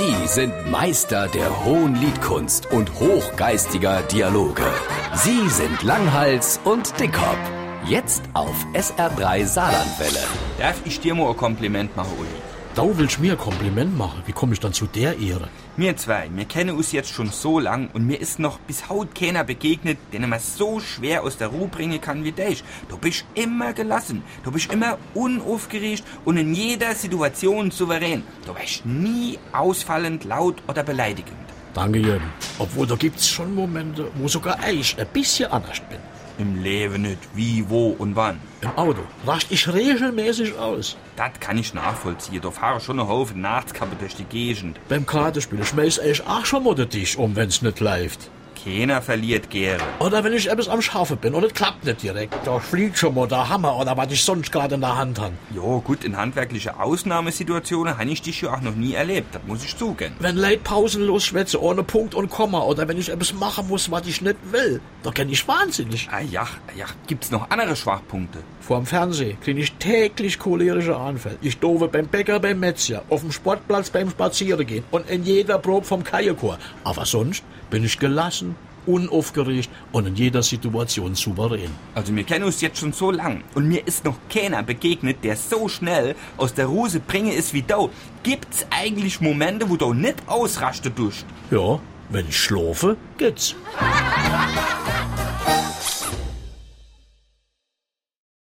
Sie sind Meister der hohen Liedkunst und hochgeistiger Dialoge. Sie sind Langhals und Dickhop. Jetzt auf SR3 Saarlandwelle. Darf ich dir mal ein Kompliment machen, Uli? Du willst mir ein Kompliment machen. Wie komme ich dann zu der Ehre? Wir zwei, wir kennen uns jetzt schon so lang und mir ist noch bis heute keiner begegnet, den man so schwer aus der Ruhe bringen kann wie dich. Du bist immer gelassen, du bist immer unaufgeregt und in jeder Situation souverän. Du bist nie ausfallend, laut oder beleidigend. Danke, Jürgen. Obwohl, da gibt's schon Momente, wo sogar ich ein bisschen anders bin. Im Leben nicht wie, wo und wann. Im Auto rast ich regelmäßig aus. Das kann ich nachvollziehen. Da fahre schon einen Haufen Nachtskappe durch die Gegend. Beim Kartenspielen schmeiß ich auch schon mal den Tisch um, wenn's nicht läuft. Keiner verliert gerne. Oder wenn ich etwas am Schaffen bin und es klappt nicht direkt. Da fliegt schon mal der Hammer oder was ich sonst gerade in der Hand habe. Ja, gut, in handwerkliche Ausnahmesituationen habe ich dich ja auch noch nie erlebt. Das muss ich zugeben. Wenn Leute pausenlos schwätze, ohne Punkt und Komma, oder wenn ich etwas machen muss, was ich nicht will, da kenn ich wahnsinnig. Ah ja, ja, gibt's noch andere Schwachpunkte? Vorm Fernsehen kriege ich täglich cholerische Anfälle. Ich dove beim Bäcker, beim Metzger, auf dem Sportplatz beim Spazierengehen und in jeder Probe vom Kajakor. Aber sonst bin ich gelassen, unaufgeregt und in jeder Situation souverän. Also wir kennen uns jetzt schon so lang und mir ist noch keiner begegnet, der so schnell aus der Ruse bringe ist wie du. Gibt's eigentlich Momente, wo du nicht ausrastet tust? Ja, wenn ich schlafe, geht's.